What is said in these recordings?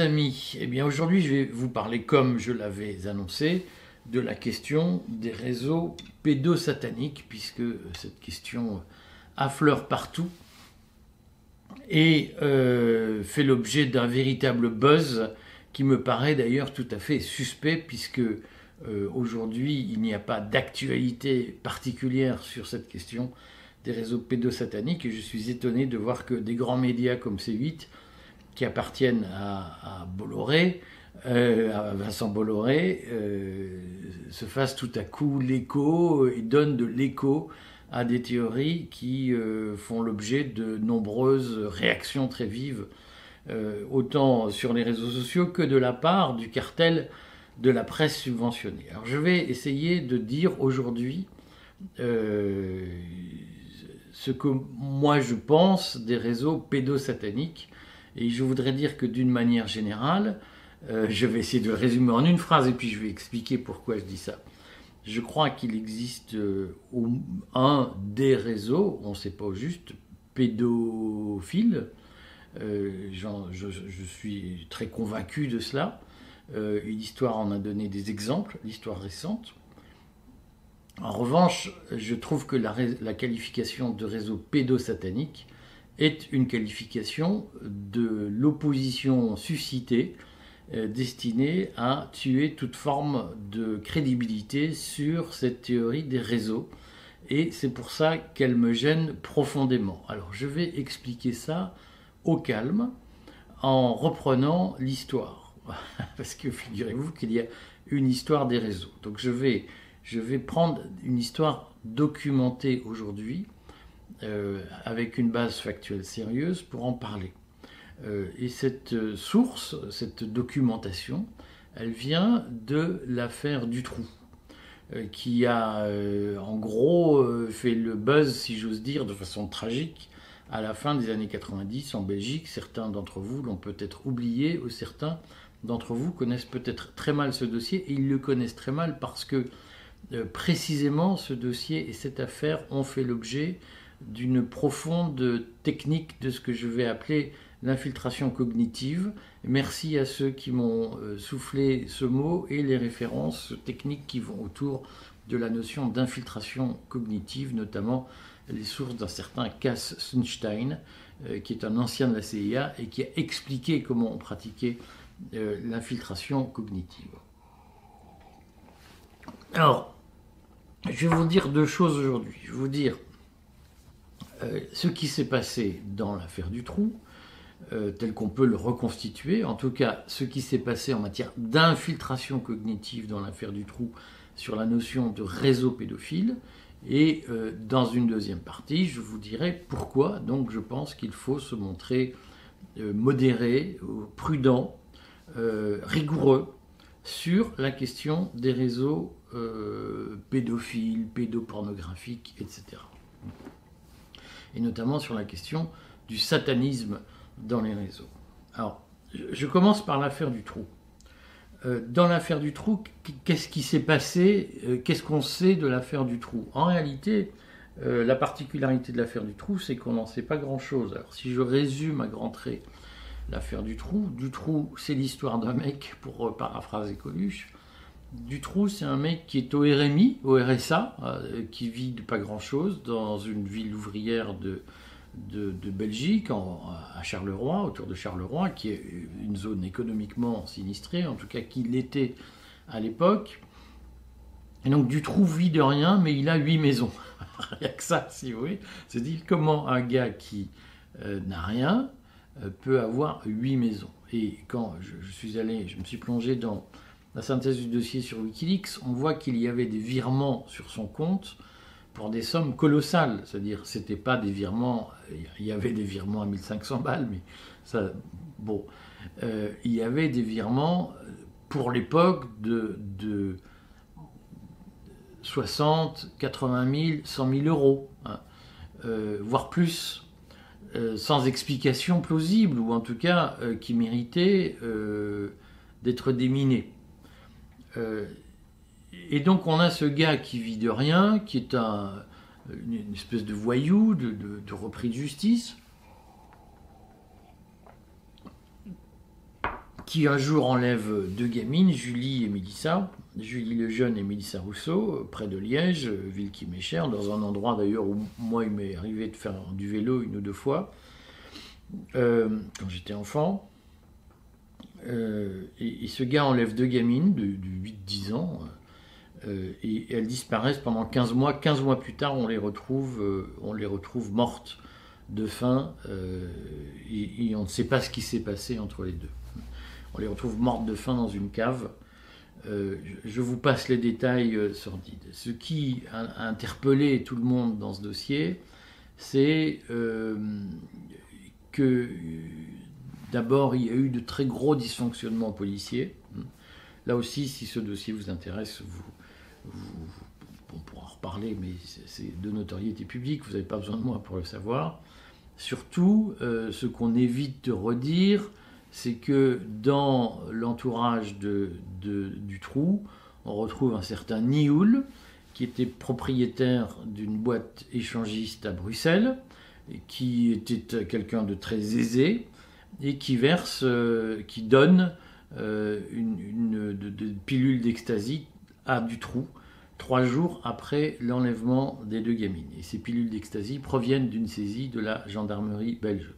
Amis, eh bien aujourd'hui je vais vous parler comme je l'avais annoncé de la question des réseaux pédosataniques puisque cette question affleure partout et euh, fait l'objet d'un véritable buzz qui me paraît d'ailleurs tout à fait suspect puisque euh, aujourd'hui il n'y a pas d'actualité particulière sur cette question des réseaux pédosataniques. Et je suis étonné de voir que des grands médias comme C8 qui appartiennent à, Bolloré, euh, à Vincent Bolloré, euh, se fassent tout à coup l'écho et donnent de l'écho à des théories qui euh, font l'objet de nombreuses réactions très vives, autant sur les réseaux sociaux que de la part du cartel de la presse subventionnée. Alors je vais essayer de dire aujourd'hui ce que moi je pense des réseaux pédosataniques et je voudrais dire que d'une manière générale, euh, je vais essayer de résumer en une phrase et puis je vais expliquer pourquoi je dis ça. Je crois qu'il existe euh, un des réseaux, on ne sait pas au juste, pédophiles. Euh, je, suis très convaincu de cela. l'histoire en a donné des exemples, l'histoire récente. En revanche, je trouve que la qualification de réseau pédosatanique est une qualification de l'opposition suscitée euh, destinée à tuer toute forme de crédibilité sur cette théorie des réseaux. Et c'est pour ça qu'elle me gêne profondément. Alors je vais expliquer ça au calme en reprenant l'histoire. Parce que figurez-vous qu'il y a une histoire des réseaux. Donc je vais, je vais prendre une histoire documentée aujourd'hui avec une base factuelle sérieuse pour en parler. Euh, et cette euh, source, cette documentation, elle vient de l'affaire Dutroux, qui a en gros fait le buzz, si j'ose dire, de façon tragique à la fin des années 90 en Belgique. Certains d'entre vous l'ont peut-être oublié, ou certains d'entre vous connaissent peut-être très mal ce dossier, et ils le connaissent très mal parce que précisément ce dossier et cette affaire ont fait l'objet d'une profonde technique de ce que je vais appeler l'infiltration cognitive. Merci à ceux qui m'ont euh, soufflé ce mot et les références techniques qui vont autour de la notion d'infiltration cognitive, notamment les sources d'un certain Cass Sunstein, euh, qui est un ancien de la CIA et qui a expliqué comment on pratiquait euh, l'infiltration cognitive. Alors, je vais vous dire deux choses aujourd'hui. Je vais vous dire euh, ce qui s'est passé dans l'affaire du trou, euh, tel qu'on peut le reconstituer, en tout cas ce qui s'est passé en matière d'infiltration cognitive dans l'affaire du trou sur la notion de réseau pédophile, et euh, dans une deuxième partie, je vous dirai pourquoi. Donc je pense qu'il faut se montrer modéré, prudent, rigoureux sur la question des réseaux pédophiles, pédopornographiques, etc et notamment sur la question du satanisme dans les réseaux. Alors, je commence par l'affaire du trou. Euh, dans l'affaire du trou, qu'est-ce qui s'est passé euh, Qu'est-ce qu'on sait de l'affaire du trou? En réalité, euh, la particularité de l'affaire du trou, c'est qu'on n'en sait pas grand-chose. Alors, si je résume à grands traits l'affaire du trou, du trou, c'est l'histoire d'un mec, pour paraphraser Coluche, Dutroux, c'est un mec qui est au RMI, au RSA, euh, qui vit de pas grand-chose dans une ville ouvrière de, Belgique, à Charleroi, autour de Charleroi, qui est une zone économiquement sinistrée, en tout cas qui l'était à l'époque. Et donc Dutroux vit de rien, mais il a huit maisons. Rien que ça, si vous voulez. C'est dire comment un gars qui euh, n'a rien euh, peut avoir huit maisons? Et quand je, suis allé, je me suis plongé dans la synthèse du dossier sur Wikileaks, on voit qu'il y avait des virements sur son compte pour des sommes colossales. C'est-à-dire, c'était pas des virements, il y avait des virements à 1500 balles, mais ça, bon, euh, il y avait des virements pour l'époque de, 60, 80 000, 100 000 euros, hein. euh, voire plus, euh, sans explication plausible, ou en tout cas qui méritaient d'être déminés. Euh, et donc on a ce gars qui vit de rien, qui est un, une espèce de voyou, de, repris de justice, qui un jour enlève deux gamines, Julie et Mélissa, Julie le jeune et Mélissa Rousseau, près de Liège, ville qui m'est chère, dans un endroit d'ailleurs où moi il m'est arrivé de faire du vélo une ou deux fois, euh, quand j'étais enfant. Euh, et, ce gars enlève deux gamines de, 8-10 ans, euh, et, elles disparaissent pendant 15 mois. 15 mois plus tard, on les retrouve, on les retrouve mortes de faim, et, on ne sait pas ce qui s'est passé entre les deux. On les retrouve mortes de faim dans une cave. Euh, je vous passe les détails euh, sordides. Ce qui a interpellé tout le monde dans ce dossier, c'est euh, que d'abord il y a eu de très gros dysfonctionnements policiers. Là aussi, si ce dossier vous intéresse, on pourra en reparler, mais c'est de notoriété publique, vous n'avez pas besoin de moi pour le savoir. Surtout, ce qu'on évite de redire, c'est que dans l'entourage du trou, on retrouve un certain Nioul, qui était propriétaire d'une boîte échangiste à Bruxelles, qui était quelqu'un de très aisé et qui verse, euh, qui donne euh, une, pilule d'ecstasy à Dutroux trois jours après l'enlèvement des deux gamines. Et ces pilules d'ecstasy proviennent d'une saisie de la gendarmerie belge.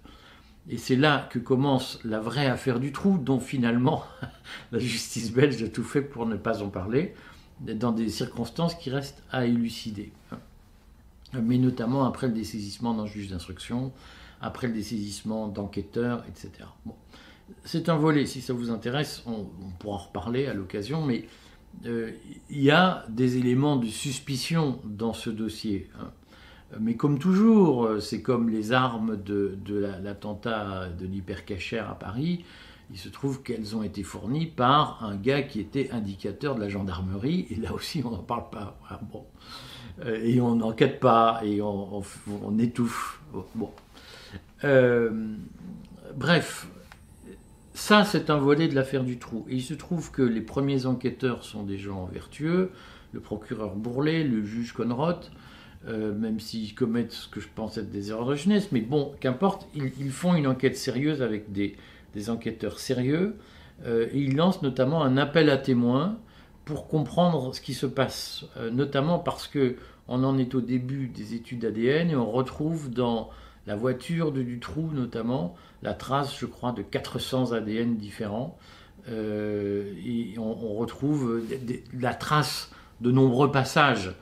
Et c'est là que commence la vraie affaire du trou, dont finalement la justice belge a tout fait pour ne pas en parler, dans des circonstances qui restent à élucider. Mais notamment après le dessaisissement d'un juge d'instruction, après le dessaisissement d'enquêteurs, etc. Bon. C'est un volet, si ça vous intéresse, on, pourra en reparler à l'occasion, mais euh, il y a des éléments de suspicion dans ce dossier. Hein. Mais comme toujours, c'est comme les armes de, l'attentat de l'hypercachère à Paris, il se trouve qu'elles ont été fournies par un gars qui était indicateur de la gendarmerie, et là aussi on n'en parle pas. Bon. Euh, et on n'enquête pas, et on, étouffe. Bon. Euh, bref, ça c'est un volet de l'affaire du trou. Et il se trouve que les premiers enquêteurs sont des gens vertueux, le procureur Bourlet, le juge Conrot, euh, même s'ils commettent ce que je pense être des erreurs de jeunesse, mais bon, qu'importe, ils, font une enquête sérieuse avec des, enquêteurs sérieux, euh, et ils lancent notamment un appel à témoins pour comprendre ce qui se passe, euh, notamment parce que on en est au début des études ADN et on retrouve dans la voiture de Dutroux notamment la trace, je crois, de 400 ADN différents, et on, retrouve la trace de nombreux passages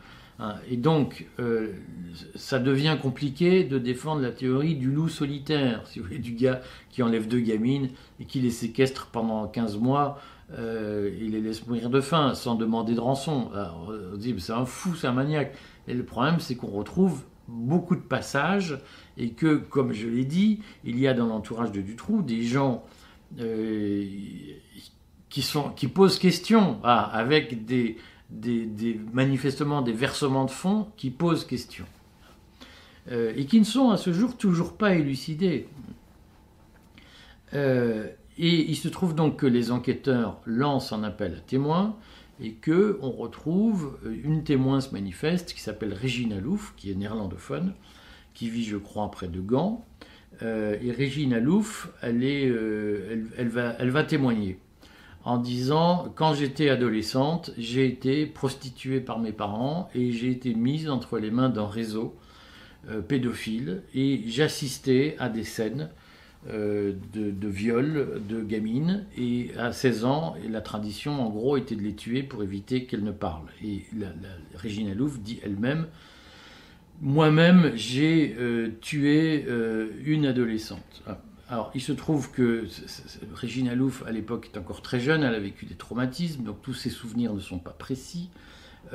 Hein, et donc, euh, ça devient compliqué de défendre la théorie du loup solitaire, si vous voulez, du gars qui enlève deux gamines et qui les séquestre pendant 15 mois euh, et les laisse mourir de faim sans demander de rançon. on dit, c'est un fou, c'est un maniaque. Et le problème, c'est qu'on retrouve beaucoup de passages et que, comme je l'ai dit, il y a dans l'entourage de Dutroux des gens euh, qui, posent question ah, avec des des, manifestement des versements de fonds qui posent question euh, et qui ne sont à ce jour toujours pas élucidés. Euh, et il se trouve donc que les enquêteurs lancent un appel à témoins et que on retrouve une témoin se manifeste qui s'appelle Regina Louf, qui est néerlandophone, qui vit, je crois, près de Gand. Euh, et Regina Louf, elle, est, elle, va, témoigner en disant quand j'étais adolescente, j'ai été prostituée par mes parents et j'ai été mise entre les mains d'un réseau euh, pédophile et j'assistais à des scènes euh, de, viol de gamines et à 16 ans, la tradition en gros était de les tuer pour éviter qu'elles ne parlent. Et Régine Alouf dit elle-même moi-même, j'ai euh, tué une adolescente. Ah. Alors, il se trouve que Régine Alouf, à l'époque, est encore très jeune, elle a vécu des traumatismes, donc tous ses souvenirs ne sont pas précis.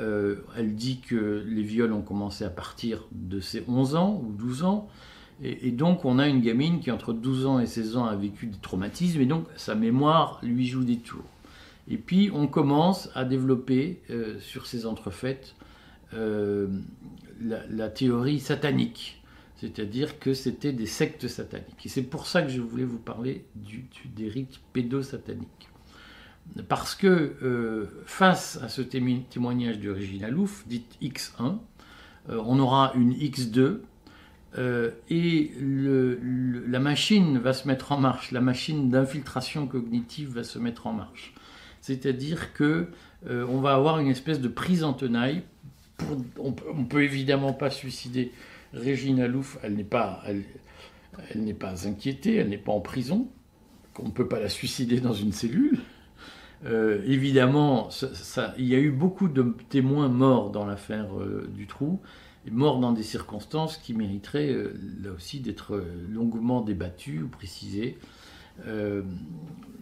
Euh, elle dit que les viols ont commencé à partir de ses 11 ans ou 12 ans. Et, donc, on a une gamine qui, entre 12 ans et 16 ans, a vécu des traumatismes, et donc sa mémoire lui joue des tours. Et puis, on commence à développer euh, sur ces entrefaites euh, la, théorie satanique c'est-à-dire que c'était des sectes sataniques. Et c'est pour ça que je voulais vous parler du, des rites pédosataniques. Parce que euh, face à ce témoignage d'origine Alouf, dite X1, euh, on aura une X2 euh, et la machine va se mettre en marche, la machine d'infiltration cognitive va se mettre en marche. C'est-à-dire que on va avoir une espèce de prise en tenaille. On, ne peut évidemment pas suicider Régine Alouf, elle n'est pas, elle, n'est pas inquiétée, elle n'est pas en prison, on ne peut pas la suicider dans une cellule. Euh, évidemment, il y a eu beaucoup de témoins morts dans l'affaire du trou mort dans des circonstances qui mériteraient euh, là aussi d'être euh, longuement débattues ou précisées. Euh,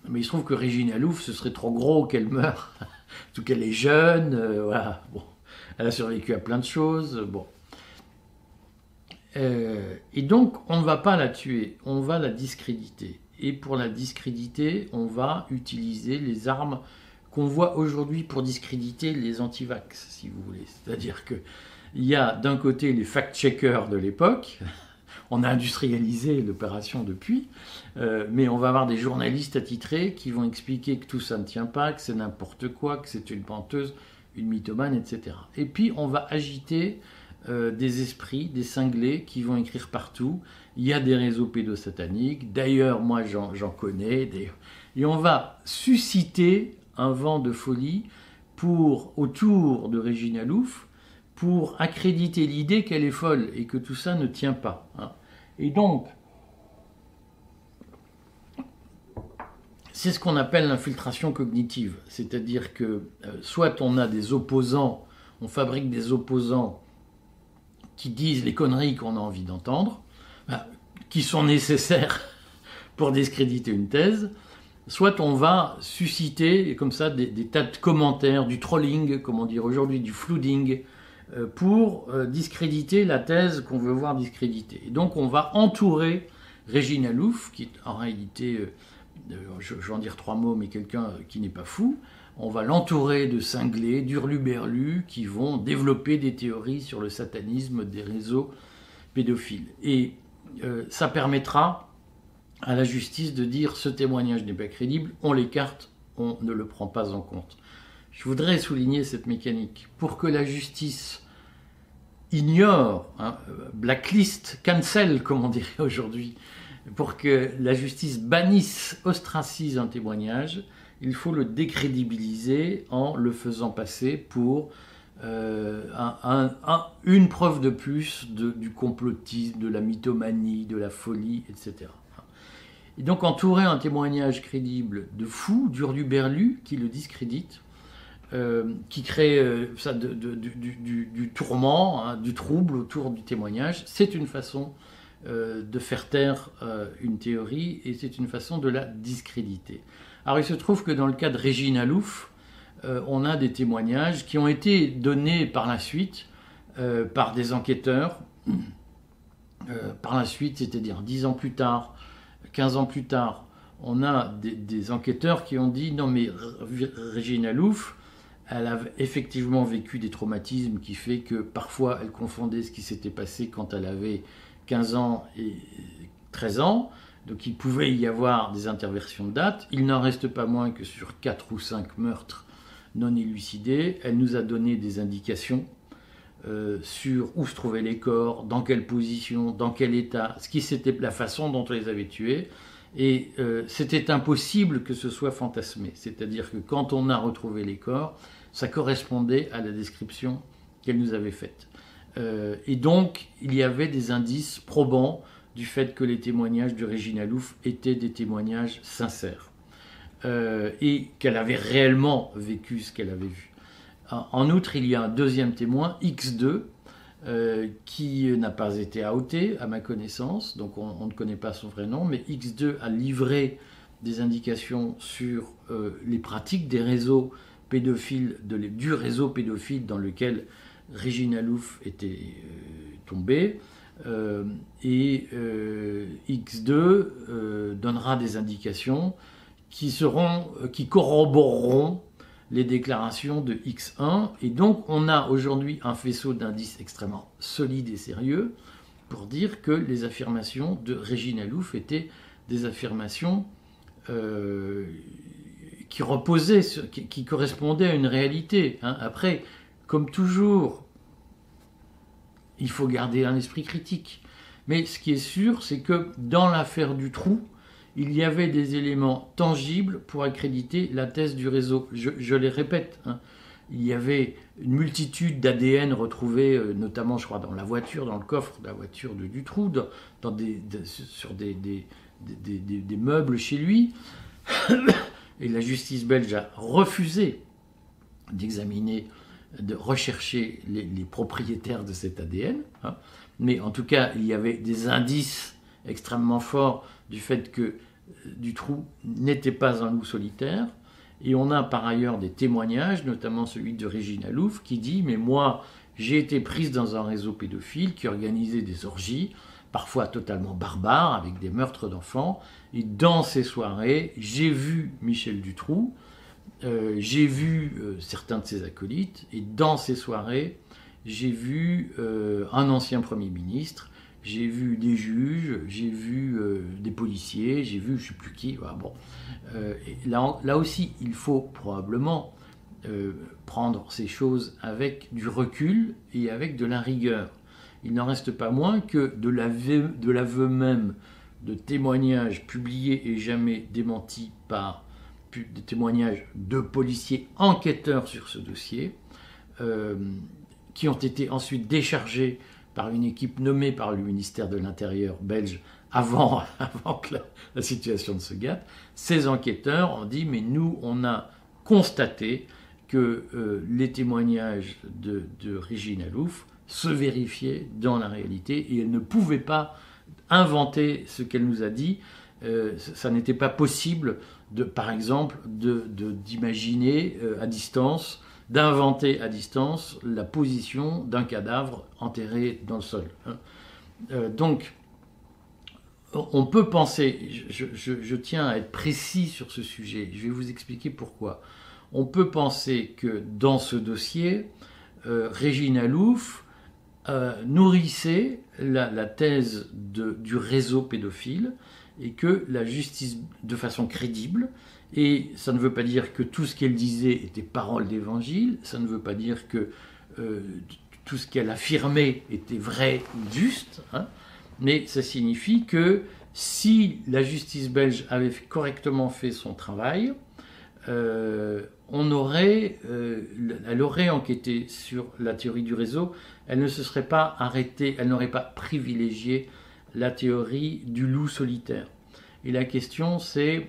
mais il se trouve que Régine Alouf, ce serait trop gros qu'elle meure, tout qu'elle est jeune, voilà. Bon, elle a survécu à plein de choses, bon. et donc, on ne va pas la tuer, on va la discréditer. Et pour la discréditer, on va utiliser les armes qu'on voit aujourd'hui pour discréditer les antivax, si vous voulez. C'est-à-dire que il y a d'un côté les fact-checkers de l'époque, on a industrialisé l'opération depuis, euh, mais on va avoir des journalistes attitrés qui vont expliquer que tout ça ne tient pas, que c'est n'importe quoi, que c'est une penteuse, une mythomane, etc. Et puis on va agiter euh, des esprits, des cinglés qui vont écrire partout. Il y a des réseaux pédosataniques, d'ailleurs moi j'en connais, et on va susciter un vent de folie pour autour de Régine Alouf, pour accréditer l'idée qu'elle est folle et que tout ça ne tient pas. Hein. Et donc, c'est ce qu'on appelle l'infiltration cognitive, c'est-à-dire que euh, soit on a des opposants, on fabrique des opposants qui disent les conneries qu'on a envie d'entendre, bah, qui sont nécessaires pour discréditer une thèse, soit on va susciter comme ça des, tas de commentaires, du trolling, comme on dit aujourd'hui, du flooding, euh, pour euh, discréditer la thèse qu'on veut voir discréditer. Et donc on va entourer Régine Alouf, qui est en réalité, je, vais en dire trois mots, mais quelqu'un qui n'est pas fou, on va l'entourer de cinglés, d'hurluberlus, qui vont développer des théories sur le satanisme des réseaux pédophiles. Et ça permettra à la justice de dire ce témoignage n'est pas crédible, on l'écarte, on ne le prend pas en compte. Je voudrais souligner cette mécanique. Pour que la justice ignore, hein, blacklist, cancel, comme on dirait aujourd'hui, pour que la justice bannisse, ostracise un témoignage, il faut le décrédibiliser en le faisant passer pour euh, une preuve de plus du complotisme, de la mythomanie, de la folie, etc. Et donc entourer un témoignage crédible de fous, d'urluberlus, qui le discrédite, euh, qui crée euh, ça, du, tourment, hein, du trouble autour du témoignage. C'est une façon euh, de faire taire une théorie et c'est une façon de la discréditer. Alors il se trouve que dans le cas de Régine Alouf, on a des témoignages qui ont été donnés par la suite par des enquêteurs. par la suite, c'est-à-dire dix ans plus tard, 15 ans plus tard, on a des, des, enquêteurs qui ont dit non mais Régine Alouf, elle a effectivement vécu des traumatismes qui fait que parfois elle confondait ce qui s'était passé quand elle avait 15 ans et 13 ans. Donc il pouvait y avoir des interversions de date. Il n'en reste pas moins que sur 4 ou 5 meurtres non élucidés, elle nous a donné des indications euh, sur où se trouvaient les corps, dans quelle position, dans quel état, ce qui c'était la façon dont on les avait tués. Et euh, c'était impossible que ce soit fantasmé. C'est-à-dire que quand on a retrouvé les corps, ça correspondait à la description qu'elle nous avait faite. Euh, et donc, il y avait des indices probants du fait que les témoignages de Régine Alouf étaient des témoignages sincères euh, et qu'elle avait réellement vécu ce qu'elle avait vu. En outre, il y a un deuxième témoin, X2, euh, qui n'a pas été outé à ma connaissance, donc on, ne connaît pas son vrai nom, mais X2 a livré des indications sur les pratiques des réseaux pédophile, de, du réseau pédophile dans lequel Régine Alouf était euh, tombée. Euh, et euh, X2 donnera des indications qui, seront, qui corroboreront les déclarations de X1. Et donc on a aujourd'hui un faisceau d'indices extrêmement solide et sérieux pour dire que les affirmations de Régine Alouf étaient des affirmations qui reposait, qui, correspondait à une réalité. Hein. Après, comme toujours, il faut garder un esprit critique. Mais ce qui est sûr, c'est que dans l'affaire du trou, il y avait des éléments tangibles pour accréditer la thèse du réseau. Je, les répète, hein. il y avait une multitude d'ADN retrouvés, euh, notamment, je crois, dans la voiture, dans le coffre de la voiture de Dutroux, dans, sur des, meubles chez lui. Et la justice belge a refusé d'examiner, de rechercher les, propriétaires de cet ADN. Hein. Mais en tout cas, il y avait des indices extrêmement forts du fait que euh, Dutroux n'était pas un loup solitaire. Et on a par ailleurs des témoignages, notamment celui de Régine Alouf, qui dit Mais moi, j'ai été prise dans un réseau pédophile qui organisait des orgies, parfois totalement barbares, avec des meurtres d'enfants. Et dans ces soirées, j'ai vu Michel Dutroux, euh, j'ai vu euh, certains de ses acolytes, et dans ces soirées, j'ai vu euh, un ancien Premier ministre, j'ai vu des juges, j'ai vu des policiers, j'ai vu je ne sais plus qui. bon. là, là, aussi, il faut probablement prendre ces choses avec du recul et avec de la rigueur. Il n'en reste pas moins que de l'aveu même de témoignages publiés et jamais démentis par des témoignages de policiers enquêteurs sur ce dossier, euh, qui ont été ensuite déchargés par une équipe nommée par le ministère de l'Intérieur belge avant, avant que la, situation ne se gâte. Ces enquêteurs ont dit, mais nous, on a constaté que euh, les témoignages de, de Régine Alouf se vérifiaient dans la réalité et elle ne pouvait pas inventer ce qu'elle nous a dit. Euh, ça n'était pas possible de, par exemple, d'imaginer de, euh, à distance, d'inventer à distance la position d'un cadavre enterré dans le sol. Hein. Euh, donc, on peut penser, je, tiens à être précis sur ce sujet, je vais vous expliquer pourquoi. On peut penser que dans ce dossier, Régine Alouf nourrissait la, thèse du réseau pédophile et que la justice, de façon crédible, et ça ne veut pas dire que tout ce qu'elle disait était parole d'évangile, ça ne veut pas dire que euh, tout ce qu'elle affirmait était vrai ou juste, hein, mais ça signifie que si la justice belge avait correctement fait son travail, euh, on aurait, euh, elle aurait enquêté sur la théorie du réseau, elle ne se serait pas arrêtée, elle n'aurait pas privilégié la théorie du loup solitaire. Et la question, c'est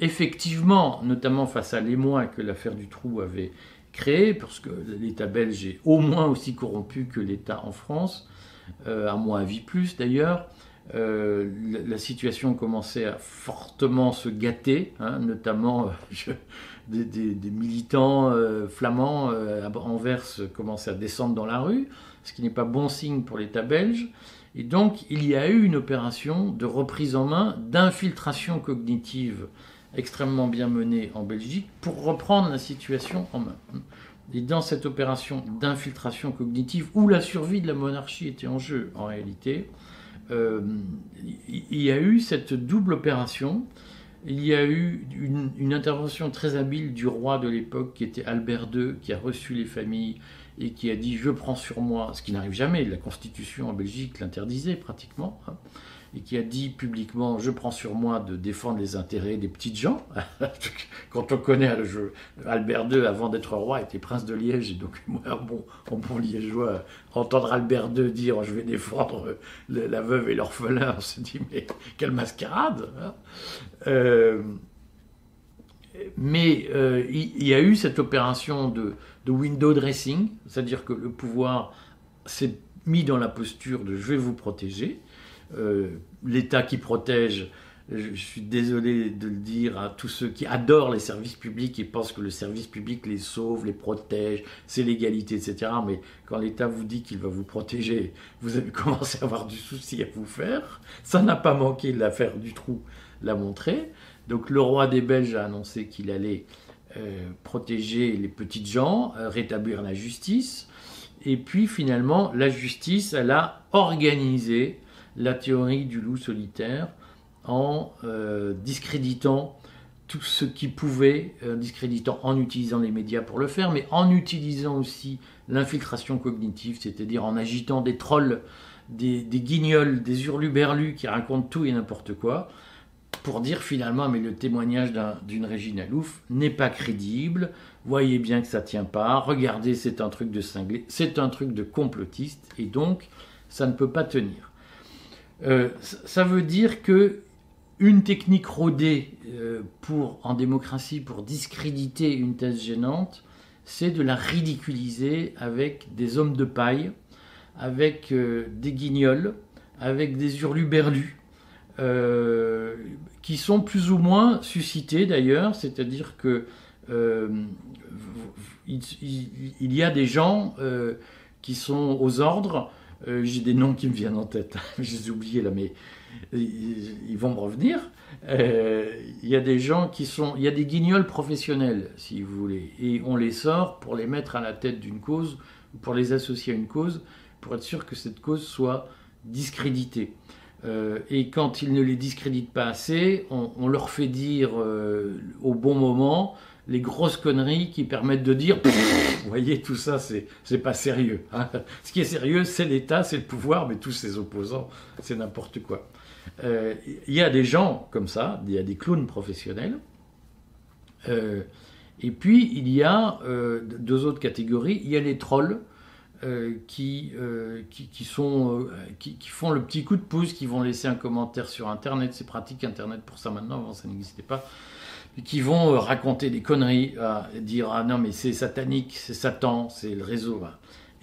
effectivement, notamment face à l'émoi que l'affaire du trou avait créé, parce que l'État belge est au moins aussi corrompu que l'État en France, euh, à moins à vie plus d'ailleurs, euh, la, situation commençait à fortement se gâter, hein, notamment euh, des, militants flamands à Anvers commençaient à descendre dans la rue, ce qui n'est pas bon signe pour l'État belge. Et donc, il y a eu une opération de reprise en main, d'infiltration cognitive extrêmement bien menée en Belgique pour reprendre la situation en main. Et dans cette opération d'infiltration cognitive, où la survie de la monarchie était en jeu en réalité, euh, il y a eu cette double opération. Il y a eu une, une intervention très habile du roi de l'époque, qui était Albert II, qui a reçu les familles et qui a dit je prends sur moi, ce qui n'arrive jamais, la constitution en Belgique l'interdisait pratiquement, hein, et qui a dit publiquement je prends sur moi de défendre les intérêts des petites gens. Quand on connaît Albert II avant d'être roi était prince de Liège, et donc moi, bon, en bon liégeois, entendre Albert II dire je vais défendre la veuve et l'orphelin, on se dit mais quelle mascarade hein. euh, mais euh, il y a eu cette opération de, window dressing, c'est-à-dire que le pouvoir s'est mis dans la posture de je vais vous protéger. Euh, L'État qui protège, je, suis désolé de le dire à tous ceux qui adorent les services publics et pensent que le service public les sauve, les protège, c'est l'égalité, etc. Mais quand l'État vous dit qu'il va vous protéger, vous avez commencé à avoir du souci à vous faire. Ça n'a pas manqué, l'affaire du trou l'a montré. Donc le roi des Belges a annoncé qu'il allait euh, protéger les petites gens, euh, rétablir la justice. Et puis finalement, la justice, elle a organisé la théorie du loup solitaire en euh, discréditant tout ce qui pouvait, discréditant en utilisant les médias pour le faire, mais en utilisant aussi l'infiltration cognitive, c'est-à-dire en agitant des trolls des, guignols, des hurluberlus qui racontent tout et n'importe quoi, pour dire finalement, mais le témoignage d'une Régine Alouf n'est pas crédible, voyez bien que ça tient pas, regardez, c'est un truc de cinglé, c'est un truc de complotiste, et donc ça ne peut pas tenir. Euh, ça veut dire que une technique rodée euh, pour, en démocratie pour discréditer une thèse gênante, c'est de la ridiculiser avec des hommes de paille, avec euh, des guignols, avec des hurluberlus, qui sont plus ou moins suscités d'ailleurs, c'est-à-dire que il, y a des gens qui sont aux ordres. J'ai des noms qui me viennent en tête, je les ai là, mais ils vont me revenir. Euh, il y a des gens qui sont, il y a des guignols professionnels, si vous voulez, et on les sort pour les mettre à la tête d'une cause, pour les associer à une cause, pour être sûr que cette cause soit discréditée. Euh, et quand ils ne les discréditent pas assez, on, leur fait dire euh, au bon moment les grosses conneries qui permettent de dire vous voyez tout ça c'est pas sérieux hein. ce qui est sérieux c'est l'État c'est le pouvoir mais tous ses opposants c'est n'importe quoi euh, il y a des gens comme ça, il y a des clowns professionnels. Euh, et puis, il y a euh, deux autres catégories. Il y a les trolls qui, qui, sont, qui, font le petit coup de pouce, qui vont laisser un commentaire sur Internet. C'est pratique Internet pour ça maintenant, avant ça n'existait pas. Qui vont raconter des conneries, dire Ah non, mais c'est satanique, c'est Satan, c'est le réseau.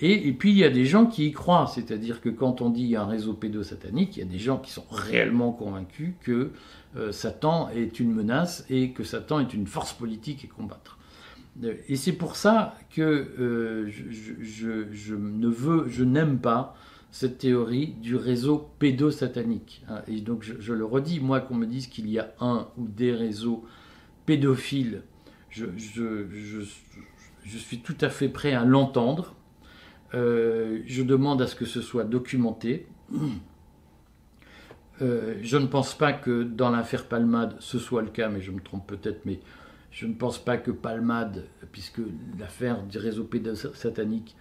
Et, puis il y a des gens qui y croient, c'est-à-dire que quand on dit un réseau pédosatanique, il y a des gens qui sont réellement convaincus que euh, Satan est une menace et que Satan est une force politique à combattre. Euh, et c'est pour ça que euh, je, ne veux, je n'aime pas cette théorie du réseau pédosatanique. Hein. Et donc je, le redis, moi qu'on me dise qu'il y a un ou des réseaux pédophiles, je, suis tout à fait prêt à l'entendre euh, je demande à ce que ce soit documenté. Euh, je ne pense pas que dans l'affaire Palmade ce soit le cas, mais je me trompe peut-être, mais je ne pense pas que Palmade, puisque l'affaire du réseau pédosatanique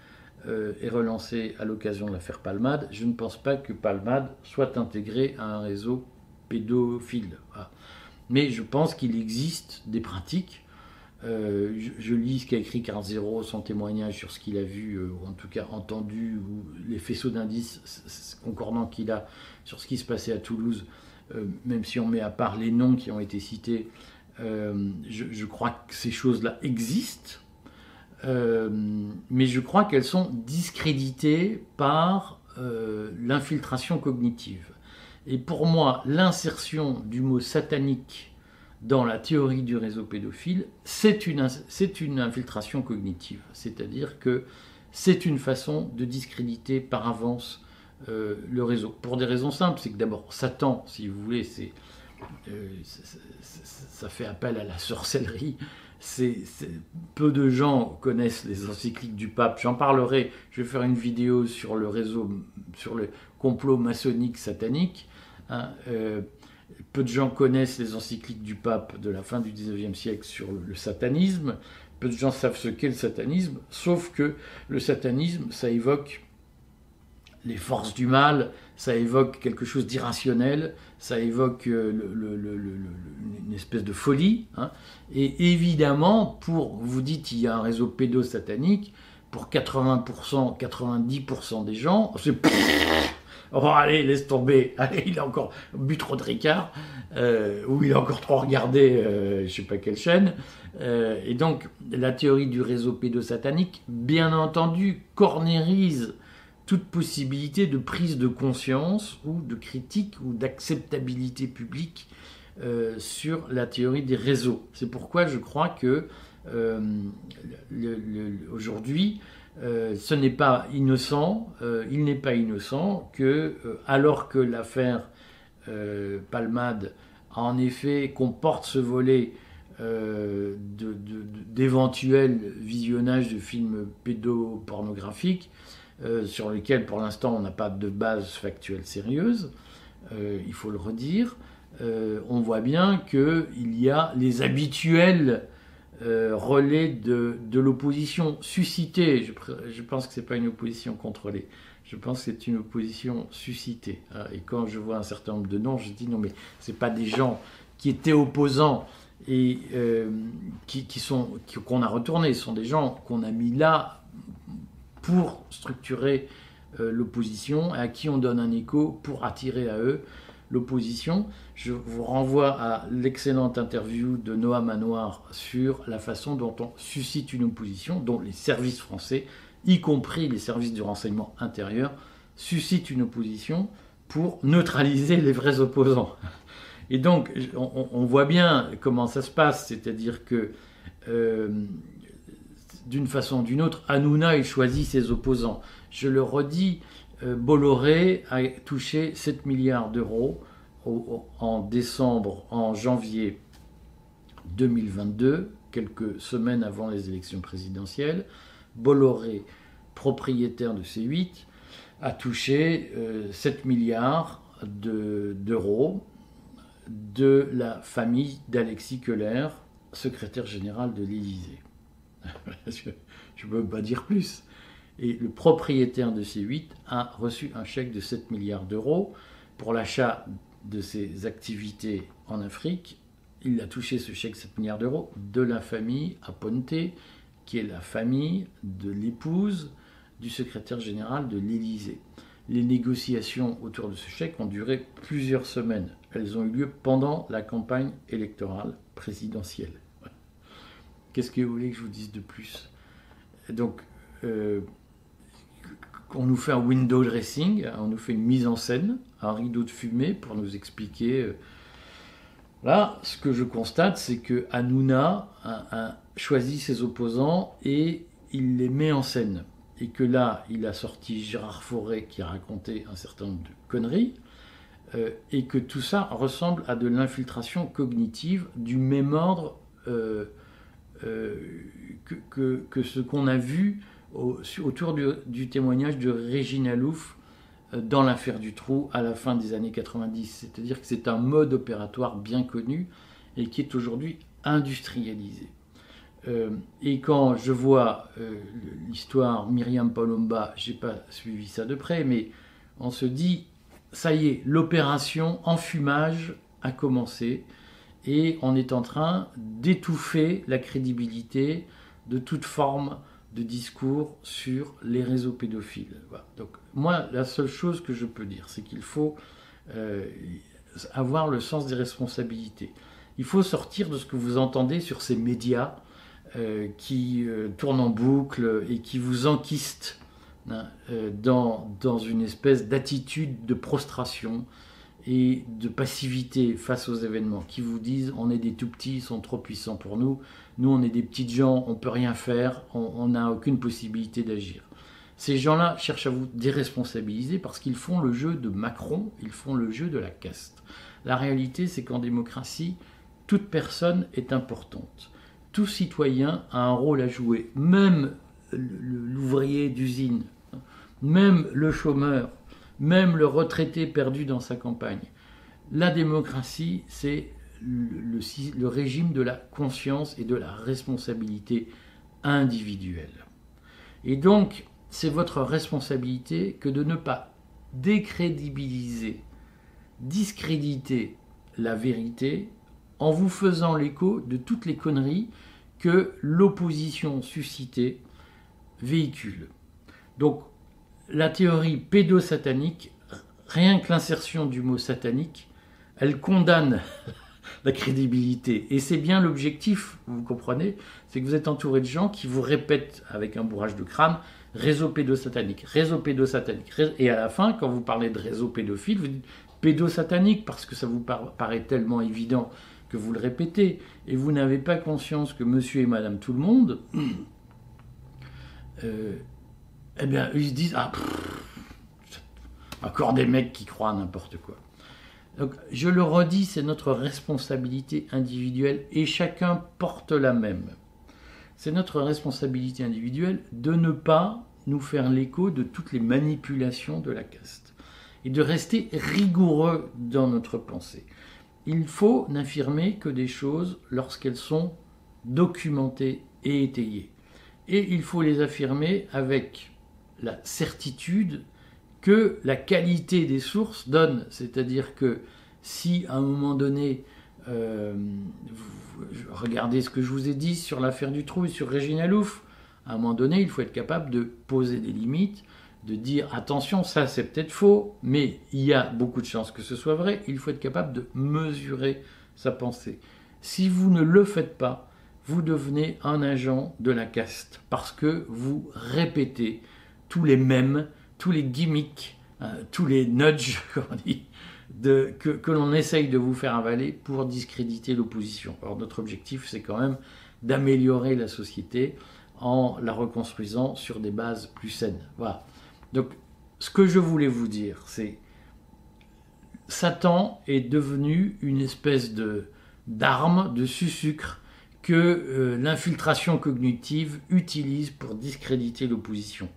euh, est relancée à l'occasion de l'affaire Palmade, je ne pense pas que Palmade soit intégré à un réseau pédophile. Mais je pense qu'il existe des pratiques. Euh, je, lis ce qu'a écrit Carl Zero, son témoignage sur ce qu'il a vu, euh, ou en tout cas entendu, ou les faisceaux d'indices concordants qu'il a sur ce qui se passait à Toulouse, euh, même si on met à part les noms qui ont été cités, je, crois que ces choses-là existent, mais je crois qu'elles sont discréditées par l'infiltration cognitive. Et pour moi, l'insertion du mot satanique dans la théorie du réseau pédophile, c'est une, une infiltration cognitive. C'est-à-dire que c'est une façon de discréditer par avance euh, le réseau. Pour des raisons simples, c'est que d'abord, Satan, si vous voulez, euh, ça fait appel à la sorcellerie. Peu de gens connaissent les encycliques du pape. J'en parlerai, je vais faire une vidéo sur le réseau, sur le complot maçonnique satanique. Hein, euh, peu de gens connaissent les encycliques du pape de la fin du 19e siècle sur le, satanisme. Peu de gens savent ce qu'est le satanisme, sauf que le satanisme, ça évoque les forces du mal, ça évoque quelque chose d'irrationnel, ça évoque euh, une espèce de folie. Hein. Et évidemment, pour, vous dites, il y a un réseau pédosatanique, pour 80%, 90% des gens, c'est Oh, allez, laisse tomber. Allez, il a encore bu trop de Ricard, euh, ou il a encore trop regardé euh, je sais pas quelle chaîne. Euh, et donc, la théorie du réseau pédosatanique, bien entendu, cornérise toute possibilité de prise de conscience ou de critique ou d'acceptabilité publique euh, sur la théorie des réseaux. C'est pourquoi je crois que aujourd'hui, euh, ce n'est pas innocent, euh, il n'est pas innocent que, euh, alors que l'affaire Palmade en effet comporte ce volet d'éventuels visionnages de films pédopornographiques, sur lesquels pour l'instant on n'a pas de base factuelle sérieuse, il faut le redire, on voit bien qu'il y a les habituels euh, relais de, l'opposition suscitée. Je, pense que ce n'est pas une opposition contrôlée. Je pense que c'est une opposition suscitée. Et quand je vois un certain nombre de noms, je dis non, mais ce pas des gens qui étaient opposants et euh, qui, sont qu'on a retournés. Ce sont des gens qu'on a mis là pour structurer euh, l'opposition et à qui on donne un écho pour attirer à eux l'opposition. Je vous renvoie à l'excellente interview de Noah Manoir sur la façon dont on suscite une opposition, dont les services français, y compris les services du renseignement intérieur, suscitent une opposition pour neutraliser les vrais opposants. Et donc, on, voit bien comment ça se passe, c'est-à-dire que euh, d'une façon ou d'une autre, Hanouna, il choisit ses opposants. Je le redis, Bolloré a touché 7 milliards d'euros en décembre, en janvier 2022, quelques semaines avant les élections présidentielles. Bolloré, propriétaire de C8, a touché 7 euh, milliards d'euros de la famille d'Alexis Keller, secrétaire général de l'Élysée. je ne peux pas dire plus. Et le propriétaire de C8 a reçu un chèque de 7 milliards d'euros pour l'achat de ses activités en Afrique. Il a touché ce chèque de 7 milliards d'euros de la famille Aponte, qui est la famille de l'épouse du secrétaire général de l'Élysée. Les négociations autour de ce chèque ont duré plusieurs semaines. Elles ont eu lieu pendant la campagne électorale présidentielle. Qu'est-ce que vous voulez que je vous dise de plus? Donc, euh, on nous fait un window dressing, on nous fait une mise en scène, un rideau de fumée pour nous expliquer. Euh, là, ce que je constate, c'est que Hanouna a, choisi ses opposants et il les met en scène. Et que là, il a sorti Gérard Fauré qui a raconté un certain nombre de conneries. Euh, et que tout ça ressemble à de l'infiltration cognitive du même ordre euh, que, ce qu'on a vu autour du, témoignage de Régine Alouf euh, dans l'affaire du trou à la fin des années 90. C'est-à-dire que c'est un mode opératoire bien connu et qui est aujourd'hui industrialisé. Euh, et quand je vois euh, l'histoire Myriam Palomba, j'ai pas suivi ça de près, mais on se dit, ça y est, l'opération enfumage a commencé et on est en train d'étouffer la crédibilité de toute forme de discours sur les réseaux pédophiles. Donc moi, la seule chose que je peux dire, c'est qu'il faut euh, avoir le sens des responsabilités. Il faut sortir de ce que vous entendez sur ces médias euh, qui euh, tournent en boucle et qui vous enquistent hein, dans, dans une espèce d'attitude de prostration et de passivité face aux événements, qui vous disent on est des tout petits, ils sont trop puissants pour nous, nous on est des petites gens, on peut rien faire, on n'a aucune possibilité d'agir. Ces gens-là cherchent à vous déresponsabiliser parce qu'ils font le jeu de Macron, ils font le jeu de la caste. La réalité, c'est qu'en démocratie, toute personne est importante. Tout citoyen a un rôle à jouer, même l'ouvrier d'usine, même le chômeur, même le retraité perdu dans sa campagne. La démocratie, c'est le, régime de la conscience et de la responsabilité individuelle. Et donc, c'est votre responsabilité que de ne pas décrédibiliser, discréditer la vérité en vous faisant l'écho de toutes les conneries que l'opposition suscitée véhicule. Donc, la théorie pédosatanique, rien que l'insertion du mot satanique, elle condamne la crédibilité. Et c'est bien l'objectif, vous comprenez, c'est que vous êtes entouré de gens qui vous répètent avec un bourrage de crâne réseau pédosatanique, réseau pédosatanique. Et à la fin, quand vous parlez de réseau pédophile, vous dites pédosatanique parce que ça vous paraît tellement évident que vous le répétez. Et vous n'avez pas conscience que monsieur et madame tout le monde, euh, eh bien, ils se disent Ah, encore des mecs qui croient n'importe quoi. Donc, je le redis, c'est notre responsabilité individuelle et chacun porte la même. C'est notre responsabilité individuelle de ne pas nous faire l'écho de toutes les manipulations de la caste et de rester rigoureux dans notre pensée. Il faut n'affirmer que des choses lorsqu'elles sont documentées et étayées. Et il faut les affirmer avec la certitude que la qualité des sources donne. C'est-à-dire que si à un moment donné, euh, regardez ce que je vous ai dit sur l'affaire du Trouille, sur Régine Alouf, à un moment donné, il faut être capable de poser des limites, de dire attention, ça c'est peut-être faux, mais il y a beaucoup de chances que ce soit vrai. Il faut être capable de mesurer sa pensée. Si vous ne le faites pas, vous devenez un agent de la caste parce que vous répétez tous les mêmes, tous les gimmicks, euh, tous les nudges, comme on dit, que l'on essaye de vous faire avaler pour discréditer l'opposition. Alors notre objectif, c'est quand même d'améliorer la société en la reconstruisant sur des bases plus saines. Voilà. Donc, ce que je voulais vous dire, c'est Satan est devenu une espèce de d'arme, de sucre que euh, l'infiltration cognitive utilise pour discréditer l'opposition.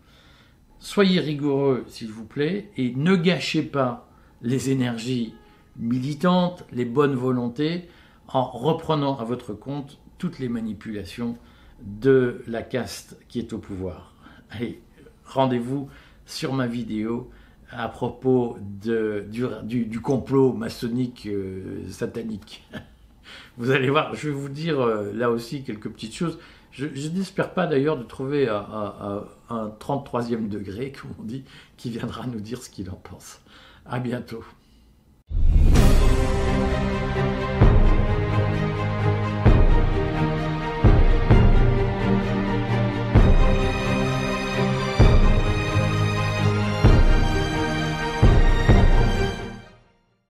Soyez rigoureux, s'il vous plaît, et ne gâchez pas les énergies militantes, les bonnes volontés, en reprenant à votre compte toutes les manipulations de la caste qui est au pouvoir. Allez, rendez-vous sur ma vidéo à propos du, complot maçonnique euh, satanique. Vous allez voir, je vais vous dire euh, là aussi quelques petites choses. Je, n'espère pas d'ailleurs de trouver un, un 33e degré, comme on dit, qui viendra nous dire ce qu'il en pense. À bientôt.